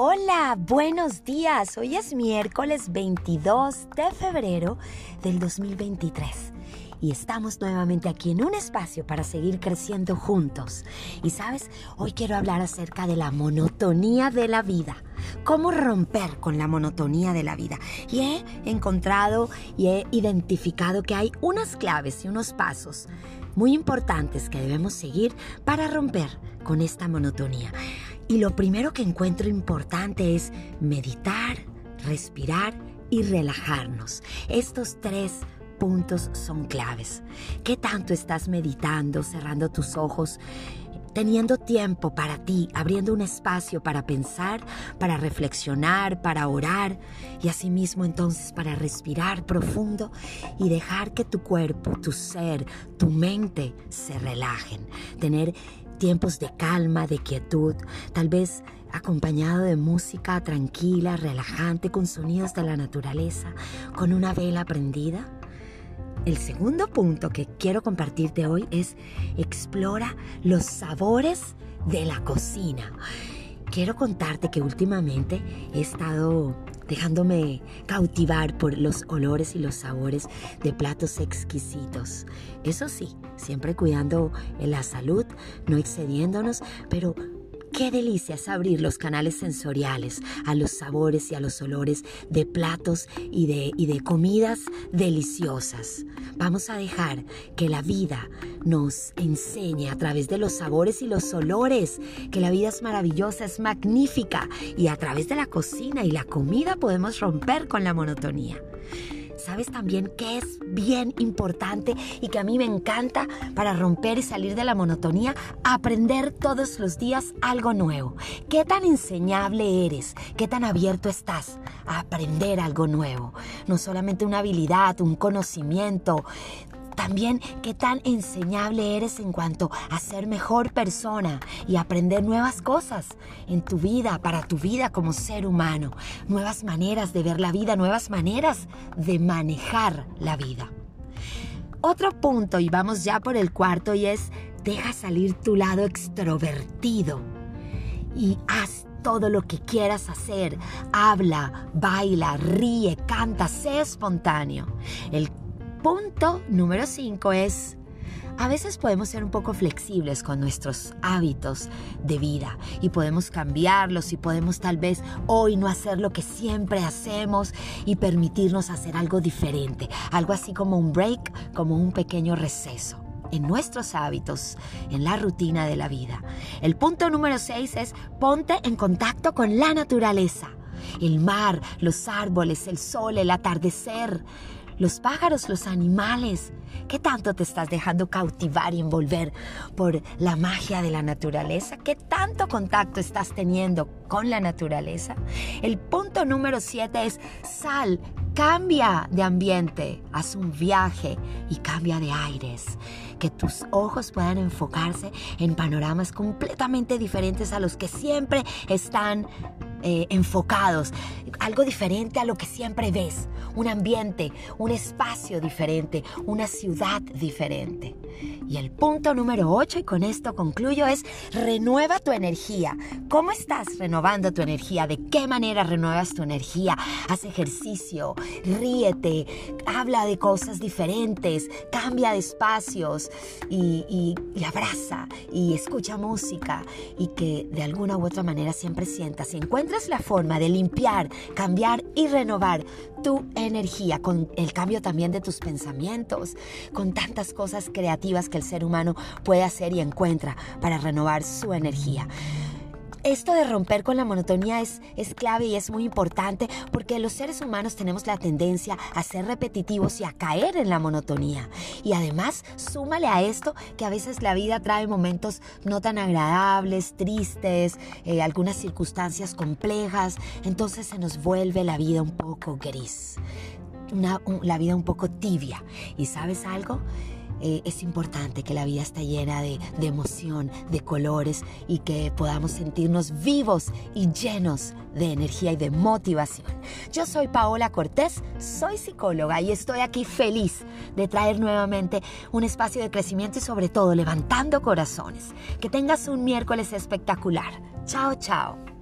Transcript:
Hola, buenos días. Hoy es miércoles 22 de febrero del 2023 y estamos nuevamente aquí en un espacio para seguir creciendo juntos. Y sabes, hoy quiero hablar acerca de la monotonía de la vida. Cómo romper con la monotonía de la vida. Y he encontrado y he identificado que hay unas claves y unos pasos muy importantes que debemos seguir para romper con esta monotonía. Y lo primero que encuentro importante es meditar, respirar y relajarnos. Estos tres puntos son claves. ¿Qué tanto estás meditando, cerrando tus ojos? teniendo tiempo para ti, abriendo un espacio para pensar, para reflexionar, para orar y asimismo entonces para respirar profundo y dejar que tu cuerpo, tu ser, tu mente se relajen. Tener tiempos de calma, de quietud, tal vez acompañado de música tranquila, relajante, con sonidos de la naturaleza, con una vela prendida. El segundo punto que quiero compartirte hoy es explora los sabores de la cocina. Quiero contarte que últimamente he estado dejándome cautivar por los olores y los sabores de platos exquisitos. Eso sí, siempre cuidando la salud, no excediéndonos, pero Qué delicia es abrir los canales sensoriales a los sabores y a los olores de platos y de, y de comidas deliciosas. Vamos a dejar que la vida nos enseñe a través de los sabores y los olores que la vida es maravillosa, es magnífica y a través de la cocina y la comida podemos romper con la monotonía. ¿Sabes también que es bien importante y que a mí me encanta para romper y salir de la monotonía? Aprender todos los días algo nuevo. ¿Qué tan enseñable eres? ¿Qué tan abierto estás a aprender algo nuevo? No solamente una habilidad, un conocimiento, también qué tan enseñable eres en cuanto a ser mejor persona y aprender nuevas cosas en tu vida, para tu vida como ser humano. Nuevas maneras de ver la vida, nuevas maneras de manejar la vida. Otro punto, y vamos ya por el cuarto, y es, deja salir tu lado extrovertido y haz todo lo que quieras hacer. Habla, baila, ríe, canta, sé espontáneo. El punto número 5 es, a veces podemos ser un poco flexibles con nuestros hábitos de vida y podemos cambiarlos y podemos tal vez hoy no hacer lo que siempre hacemos y permitirnos hacer algo diferente, algo así como un break, como un pequeño receso en nuestros hábitos, en la rutina de la vida. El punto número 6 es ponte en contacto con la naturaleza. El mar, los árboles, el sol, el atardecer, los pájaros, los animales. ¿Qué tanto te estás dejando cautivar y envolver por la magia de la naturaleza? ¿Qué tanto contacto estás teniendo con la naturaleza? El punto número siete es sal, cambia de ambiente, haz un viaje y cambia de aires. Que tus ojos puedan enfocarse en panoramas completamente diferentes a los que siempre están eh, enfocados, algo diferente a lo que siempre ves, un ambiente, un espacio diferente, una ciudad diferente. Y el punto número 8, y con esto concluyo, es renueva tu energía. ¿Cómo estás renovando tu energía? ¿De qué manera renuevas tu energía? Haz ejercicio, ríete, habla de cosas diferentes, cambia de espacios y, y, abraza y escucha música y que de alguna u otra manera siempre sientas y encuentres la forma de limpiar, cambiar y renovar tu energía con el cambio también de tus pensamientos, con tantas cosas creativas que el ser humano puede hacer y encuentra para renovar su energía esto de romper con la monotonía es, es, clave y es muy importante porque los seres humanos tenemos la tendencia a ser repetitivos y a caer en la monotonía. Y además, súmale a esto que a veces la vida trae momentos no tan agradables, tristes, eh, algunas circunstancias complejas, entonces se nos vuelve la vida un poco gris, la vida un poco tibia. ¿Y sabes algo? Eh, es importante que la vida esté llena de, de emoción, de colores y que podamos sentirnos vivos y llenos de energía y de motivación. Yo soy Paola Cortés, soy psicóloga y estoy aquí feliz de traer nuevamente un espacio de crecimiento y sobre todo levantando corazones. Que tengas un miércoles espectacular. Chao, chao.